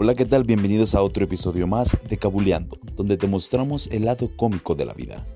Hola, ¿qué tal? Bienvenidos a otro episodio más de Cabuleando, donde te mostramos el lado cómico de la vida.